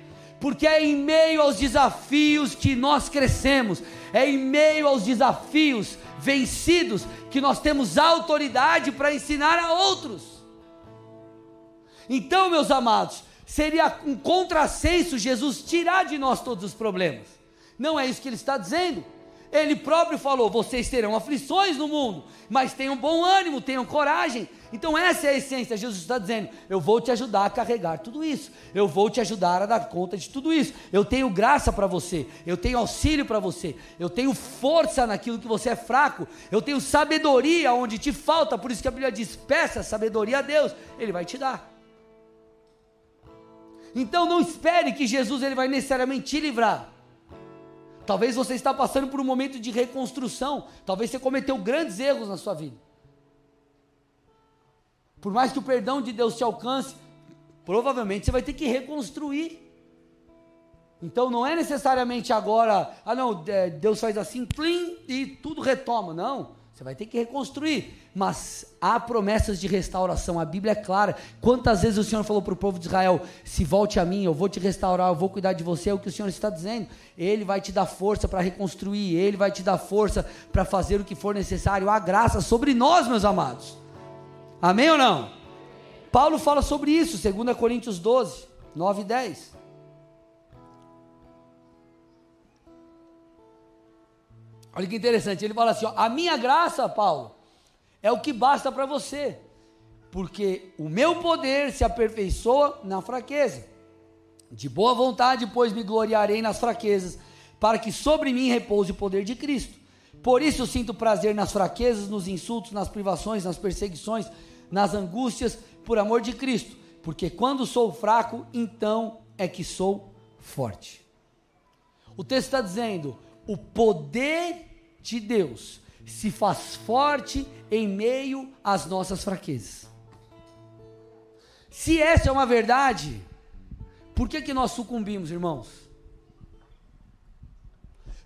Porque é em meio aos desafios que nós crescemos, é em meio aos desafios vencidos, que nós temos autoridade para ensinar a outros. Então, meus amados, seria um contrassenso Jesus tirar de nós todos os problemas. Não é isso que ele está dizendo. Ele próprio falou: vocês terão aflições no mundo, mas tenham bom ânimo, tenham coragem. Então, essa é a essência. Jesus está dizendo: eu vou te ajudar a carregar tudo isso, eu vou te ajudar a dar conta de tudo isso. Eu tenho graça para você, eu tenho auxílio para você, eu tenho força naquilo que você é fraco, eu tenho sabedoria onde te falta. Por isso que a Bíblia diz: peça sabedoria a Deus, Ele vai te dar. Então não espere que Jesus ele vai necessariamente te livrar. Talvez você está passando por um momento de reconstrução. Talvez você cometeu grandes erros na sua vida. Por mais que o perdão de Deus te alcance, provavelmente você vai ter que reconstruir. Então não é necessariamente agora, ah não, é, Deus faz assim, plim, e tudo retoma. Não. Você vai ter que reconstruir, mas há promessas de restauração. A Bíblia é clara. Quantas vezes o Senhor falou para o povo de Israel: se volte a mim, eu vou te restaurar, eu vou cuidar de você. É o que o Senhor está dizendo. Ele vai te dar força para reconstruir, ele vai te dar força para fazer o que for necessário. Há graça sobre nós, meus amados. Amém ou não? Paulo fala sobre isso, 2 Coríntios 12, 9 e 10. Olha que interessante, ele fala assim: ó, a minha graça, Paulo, é o que basta para você, porque o meu poder se aperfeiçoa na fraqueza. De boa vontade, pois me gloriarei nas fraquezas, para que sobre mim repouse o poder de Cristo. Por isso sinto prazer nas fraquezas, nos insultos, nas privações, nas perseguições, nas angústias, por amor de Cristo, porque quando sou fraco, então é que sou forte. O texto está dizendo: o poder de Deus se faz forte em meio às nossas fraquezas. Se essa é uma verdade, por que, que nós sucumbimos, irmãos?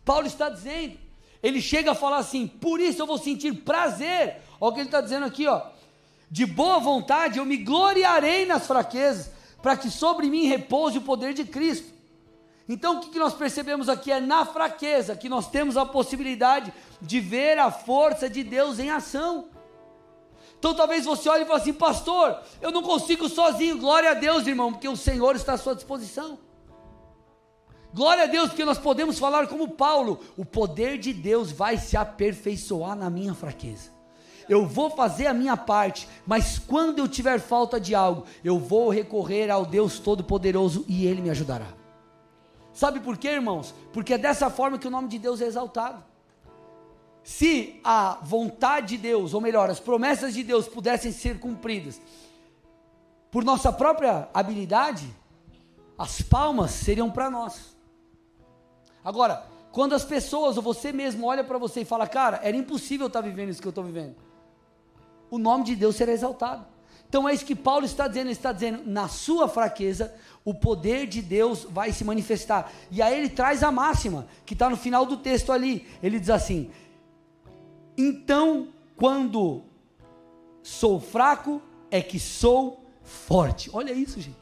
Paulo está dizendo, ele chega a falar assim: por isso eu vou sentir prazer. Olha o que ele está dizendo aqui, ó. De boa vontade eu me gloriarei nas fraquezas, para que sobre mim repouse o poder de Cristo. Então o que, nós percebemos aqui é na fraqueza que nós temos a possibilidade de ver a força de Deus em ação. Então talvez você olhe e fale assim, pastor, eu não consigo sozinho. Glória a Deus, irmão, porque o Senhor está à sua disposição. Glória a Deus, porque nós podemos falar como Paulo: o poder de Deus vai se aperfeiçoar na minha fraqueza. Eu vou fazer a minha parte, mas quando eu tiver falta de algo, eu vou recorrer ao Deus Todo-Poderoso e Ele me ajudará. Sabe por quê, irmãos? Porque é dessa forma que o nome de Deus é exaltado. Se a vontade de Deus, ou melhor, as promessas de Deus pudessem ser cumpridas por nossa própria habilidade, as palmas seriam para nós. Agora, quando as pessoas ou você mesmo olha para você e fala, cara, era impossível estar vivendo isso que eu estou vivendo, o nome de Deus será exaltado. Então é isso que Paulo está dizendo, ele está dizendo, na sua fraqueza, o poder de Deus vai se manifestar. E aí ele traz a máxima, que está no final do texto ali. Ele diz assim: Então, quando sou fraco, é que sou forte. Olha isso, gente.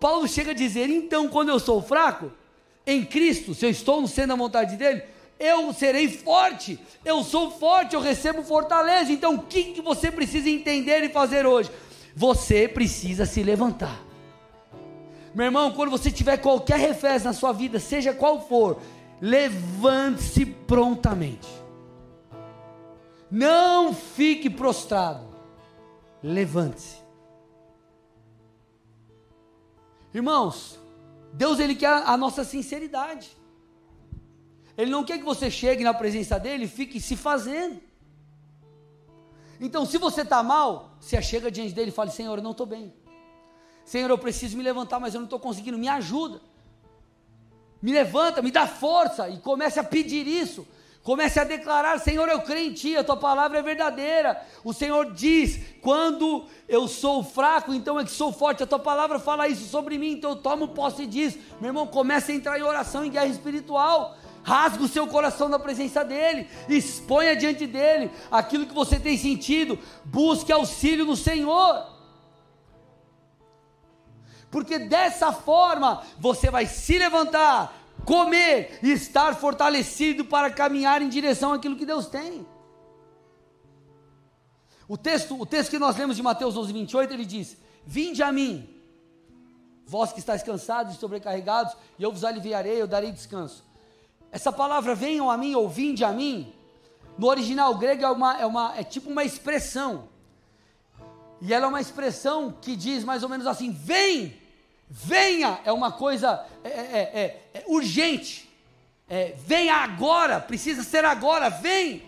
Paulo chega a dizer: então, quando eu sou fraco, em Cristo, se eu estou no centro da vontade dele, eu serei forte, eu sou forte, eu recebo fortaleza. Então, o que, que você precisa entender e fazer hoje? Você precisa se levantar. Meu irmão, quando você tiver qualquer revés na sua vida, seja qual for, levante-se prontamente. Não fique prostrado. Levante-se. Irmãos, Deus ele quer a nossa sinceridade. Ele não quer que você chegue na presença dele e fique se fazendo. Então, se você está mal, você chega diante dele e fala: Senhor, eu não estou bem. Senhor, eu preciso me levantar, mas eu não estou conseguindo, me ajuda. Me levanta, me dá força e comece a pedir isso. Comece a declarar: Senhor, eu creio em Ti, a Tua palavra é verdadeira. O Senhor diz: quando eu sou fraco, então é que sou forte. A Tua palavra fala isso sobre mim, então eu tomo posse disso. Meu irmão, comece a entrar em oração, em guerra espiritual rasga o seu coração na presença dEle, exponha diante dEle aquilo que você tem sentido, busque auxílio no Senhor, porque dessa forma você vai se levantar, comer e estar fortalecido para caminhar em direção àquilo que Deus tem. O texto, o texto que nós lemos de Mateus 11, 28, ele diz: Vinde a mim, vós que estáis cansados e sobrecarregados, e eu vos aliviarei, eu darei descanso. Essa palavra venham a mim ou vinde a mim, no original grego é, uma, é, uma, é tipo uma expressão. E ela é uma expressão que diz mais ou menos assim: vem, venha, é uma coisa é, é, é, é urgente. É, venha agora, precisa ser agora, vem.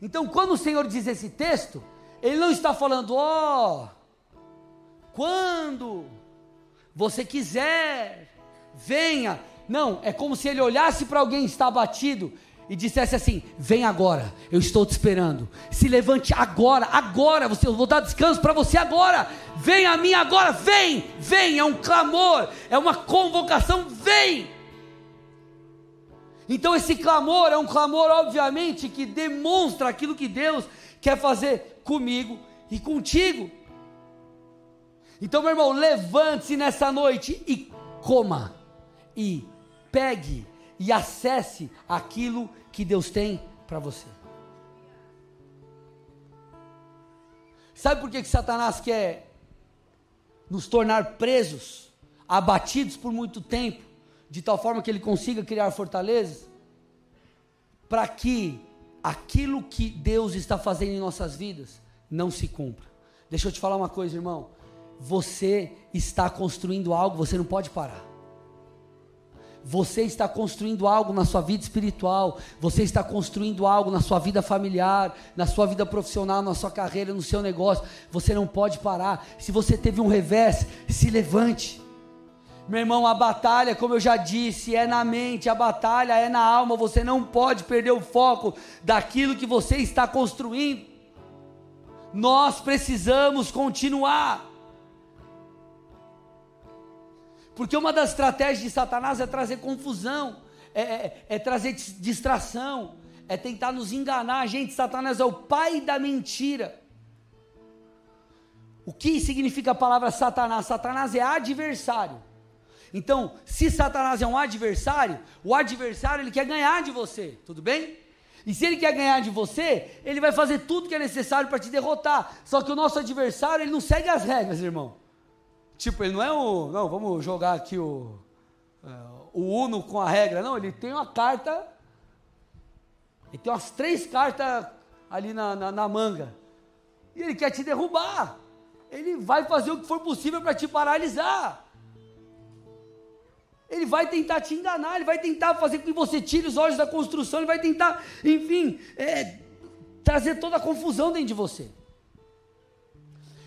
Então, quando o Senhor diz esse texto, Ele não está falando, ó, oh, quando você quiser, venha. Não, é como se ele olhasse para alguém que está abatido e dissesse assim: Vem agora, eu estou te esperando. Se levante agora, agora. Você, eu vou dar descanso para você agora. Vem a mim agora, vem, vem. É um clamor, é uma convocação, vem. Então esse clamor é um clamor, obviamente, que demonstra aquilo que Deus quer fazer comigo e contigo. Então, meu irmão, levante-se nessa noite e coma, e pegue, e acesse aquilo que Deus tem para você. Sabe por que, que Satanás quer nos tornar presos, abatidos por muito tempo, de tal forma que ele consiga criar fortalezas? Para que aquilo que Deus está fazendo em nossas vidas não se cumpra. Deixa eu te falar uma coisa, irmão você está construindo algo, você não pode parar. Você está construindo algo na sua vida espiritual, você está construindo algo na sua vida familiar, na sua vida profissional, na sua carreira, no seu negócio. Você não pode parar. Se você teve um revés, se levante. Meu irmão, a batalha, como eu já disse, é na mente, a batalha é na alma. Você não pode perder o foco daquilo que você está construindo. Nós precisamos continuar. Porque uma das estratégias de Satanás é trazer confusão, é, é, é trazer distração, é tentar nos enganar. Gente, Satanás é o pai da mentira. O que significa a palavra Satanás? Satanás é adversário. Então, se Satanás é um adversário, o adversário ele quer ganhar de você, tudo bem? E se ele quer ganhar de você, ele vai fazer tudo que é necessário para te derrotar. Só que o nosso adversário, ele não segue as regras, irmão. Tipo, ele não é o. Não, vamos jogar aqui o. Uh, o Uno com a regra. Não, ele tem uma carta. Ele tem umas três cartas ali na, na, na manga. E ele quer te derrubar. Ele vai fazer o que for possível para te paralisar. Ele vai tentar te enganar, ele vai tentar fazer com que você tire os olhos da construção, ele vai tentar, enfim, é, trazer toda a confusão dentro de você.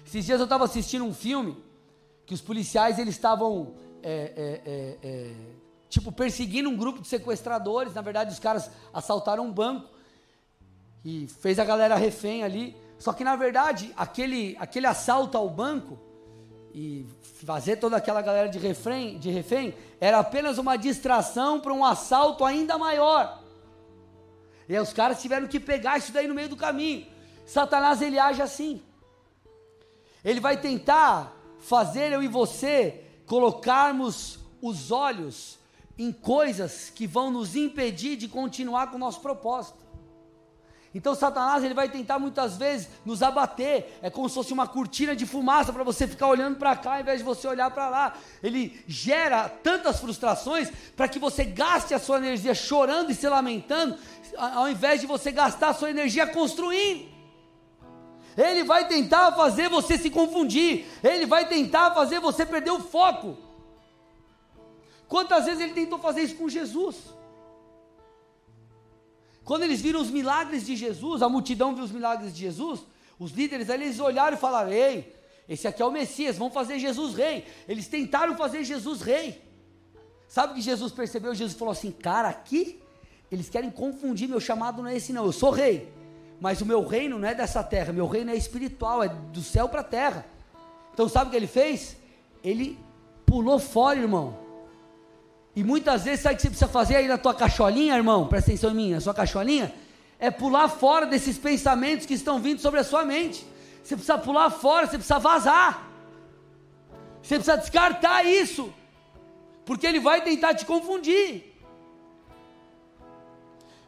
Esses dias eu estava assistindo um filme que os policiais eles estavam é, é, é, é, tipo perseguindo um grupo de sequestradores. Na verdade, os caras assaltaram um banco e fez a galera refém ali. Só que na verdade, aquele, aquele assalto ao banco e fazer toda aquela galera de refém, de refém era apenas uma distração para um assalto ainda maior. E aí os caras tiveram que pegar isso daí no meio do caminho. Satanás ele age assim. Ele vai tentar fazer eu e você colocarmos os olhos em coisas que vão nos impedir de continuar com o nosso propósito. Então Satanás ele vai tentar muitas vezes nos abater. É como se fosse uma cortina de fumaça para você ficar olhando para cá ao invés de você olhar para lá. Ele gera tantas frustrações para que você gaste a sua energia chorando e se lamentando, ao invés de você gastar a sua energia construindo. Ele vai tentar fazer você se confundir, ele vai tentar fazer você perder o foco. Quantas vezes ele tentou fazer isso com Jesus? Quando eles viram os milagres de Jesus, a multidão viu os milagres de Jesus, os líderes ali eles olharam e falaram: Ei, esse aqui é o Messias, vamos fazer Jesus rei. Eles tentaram fazer Jesus rei. Sabe o que Jesus percebeu? Jesus falou assim: Cara, aqui eles querem confundir meu chamado, não é esse, não. Eu sou rei. Mas o meu reino não é dessa terra, meu reino é espiritual, é do céu para a terra. Então sabe o que ele fez? Ele pulou fora, irmão. E muitas vezes, sabe o que você precisa fazer aí na tua cacholinha, irmão? Presta atenção em mim, na sua cacholinha. É pular fora desses pensamentos que estão vindo sobre a sua mente. Você precisa pular fora, você precisa vazar. Você precisa descartar isso. Porque ele vai tentar te confundir.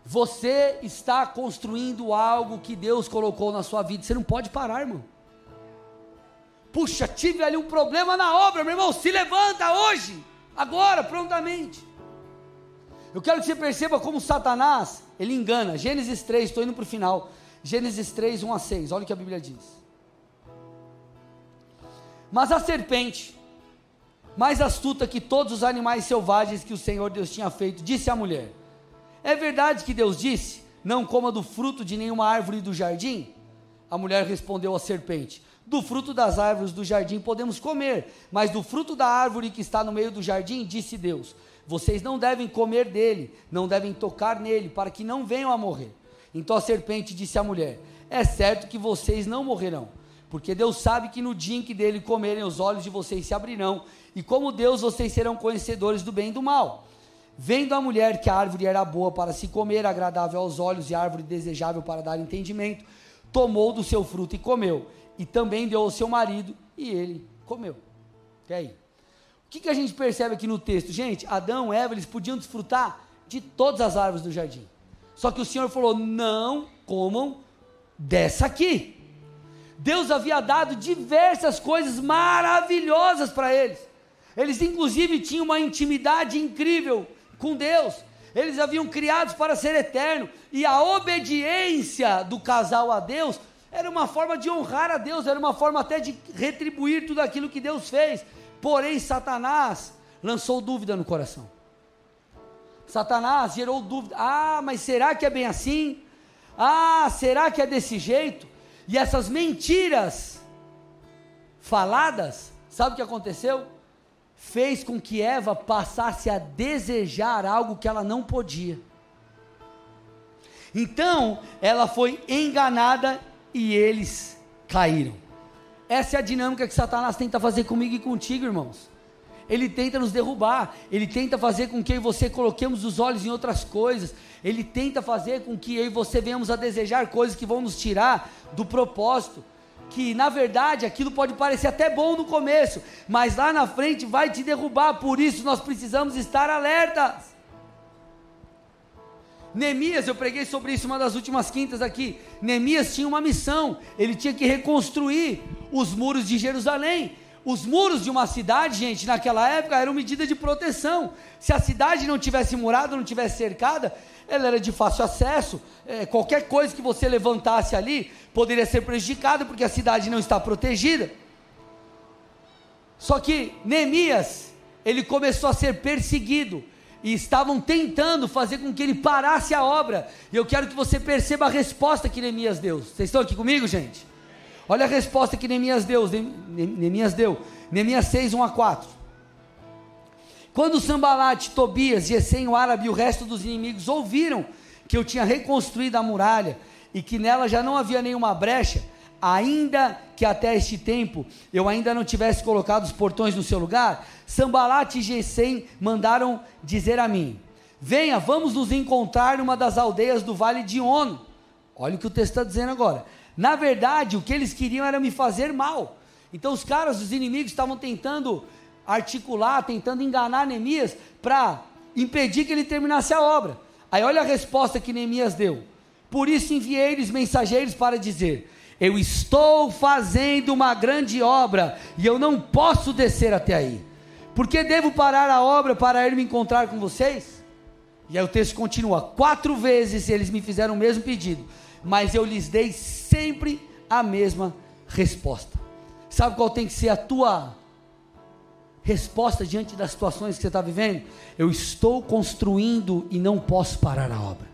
Você está construindo algo que Deus colocou na sua vida. Você não pode parar, irmão. Puxa, tive ali um problema na obra, meu irmão. Se levanta hoje, agora, prontamente. Eu quero que você perceba como Satanás, ele engana. Gênesis 3, estou indo para o final. Gênesis 3, 1 a 6, olha o que a Bíblia diz. Mas a serpente, mais astuta que todos os animais selvagens que o Senhor Deus tinha feito, disse à mulher: É verdade que Deus disse: Não coma do fruto de nenhuma árvore do jardim? A mulher respondeu à serpente: Do fruto das árvores do jardim podemos comer, mas do fruto da árvore que está no meio do jardim, disse Deus: Vocês não devem comer dele, não devem tocar nele, para que não venham a morrer. Então a serpente disse à mulher: É certo que vocês não morrerão porque Deus sabe que no dia em que dele comerem, os olhos de vocês se abrirão, e como Deus vocês serão conhecedores do bem e do mal. Vendo a mulher que a árvore era boa para se comer, agradável aos olhos e árvore desejável para dar entendimento, tomou do seu fruto e comeu, e também deu ao seu marido, e ele comeu. E aí? O que, que a gente percebe aqui no texto? Gente, Adão e Eva, eles podiam desfrutar de todas as árvores do jardim. Só que o Senhor falou: não comam dessa aqui. Deus havia dado diversas coisas maravilhosas para eles. Eles, inclusive, tinham uma intimidade incrível com Deus. Eles haviam criados para ser eterno. E a obediência do casal a Deus era uma forma de honrar a Deus, era uma forma até de retribuir tudo aquilo que Deus fez. Porém, Satanás lançou dúvida no coração. Satanás gerou dúvida. Ah, mas será que é bem assim? Ah, será que é desse jeito? E essas mentiras faladas, sabe o que aconteceu? Fez com que Eva passasse a desejar algo que ela não podia. Então, ela foi enganada e eles caíram. Essa é a dinâmica que Satanás tenta fazer comigo e contigo, irmãos. Ele tenta nos derrubar, ele tenta fazer com que eu e você coloquemos os olhos em outras coisas, ele tenta fazer com que eu e você venhamos a desejar coisas que vão nos tirar do propósito. Que na verdade aquilo pode parecer até bom no começo, mas lá na frente vai te derrubar, por isso nós precisamos estar alertas. Neemias, eu preguei sobre isso uma das últimas quintas aqui. Neemias tinha uma missão, ele tinha que reconstruir os muros de Jerusalém. Os muros de uma cidade, gente, naquela época eram medida de proteção. Se a cidade não tivesse murada, não tivesse cercada, ela era de fácil acesso. É, qualquer coisa que você levantasse ali poderia ser prejudicada, porque a cidade não está protegida. Só que Neemias, ele começou a ser perseguido e estavam tentando fazer com que ele parasse a obra. E eu quero que você perceba a resposta que Neemias deu. Vocês estão aqui comigo, gente? Olha a resposta que Neemias deu. Neemias deu. Neemias 6, 1 a 4. Quando Sambalate, Tobias, Gesem, o árabe e o resto dos inimigos ouviram que eu tinha reconstruído a muralha e que nela já não havia nenhuma brecha, ainda que até este tempo eu ainda não tivesse colocado os portões no seu lugar, Sambalate e Gesem mandaram dizer a mim: Venha, vamos nos encontrar numa das aldeias do vale de Ono. Olha o que o texto está dizendo agora. Na verdade, o que eles queriam era me fazer mal. Então os caras, os inimigos, estavam tentando articular, tentando enganar Neemias para impedir que ele terminasse a obra. Aí olha a resposta que Neemias deu. Por isso enviei-lhes mensageiros para dizer: Eu estou fazendo uma grande obra e eu não posso descer até aí. Por que devo parar a obra para ir me encontrar com vocês? E aí o texto continua: Quatro vezes eles me fizeram o mesmo pedido mas eu lhes dei sempre a mesma resposta. Sabe qual tem que ser a tua resposta diante das situações que você está vivendo? Eu estou construindo e não posso parar a obra.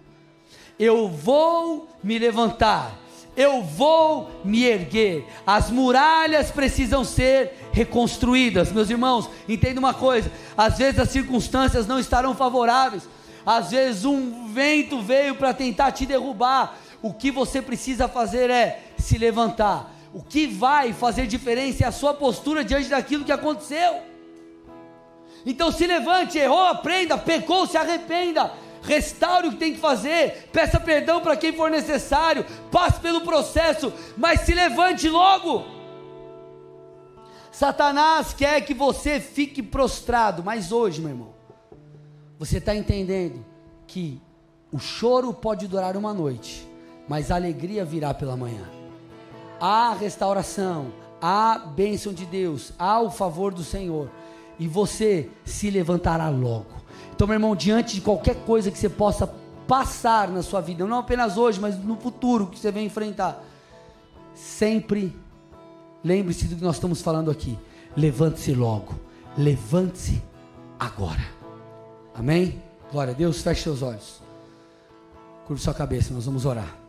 Eu vou me levantar, eu vou me erguer. As muralhas precisam ser reconstruídas. Meus irmãos, entenda uma coisa: às vezes as circunstâncias não estarão favoráveis, às vezes um vento veio para tentar te derrubar, o que você precisa fazer é se levantar. O que vai fazer diferença é a sua postura diante daquilo que aconteceu. Então se levante, errou, aprenda, pecou, se arrependa, restaure o que tem que fazer, peça perdão para quem for necessário, passe pelo processo, mas se levante logo. Satanás quer que você fique prostrado, mas hoje, meu irmão, você está entendendo que o choro pode durar uma noite, mas a alegria virá pela manhã. Há restauração, há bênção de Deus, há o favor do Senhor. e você se levantará logo. Então, meu irmão, diante de qualquer coisa que você possa passar na sua vida, não apenas hoje, mas no futuro que você vem enfrentar, sempre lembre-se do que nós estamos falando aqui. Levante-se logo. Levante-se agora. Amém? Glória a Deus. Feche seus olhos. Curva sua cabeça, nós vamos orar.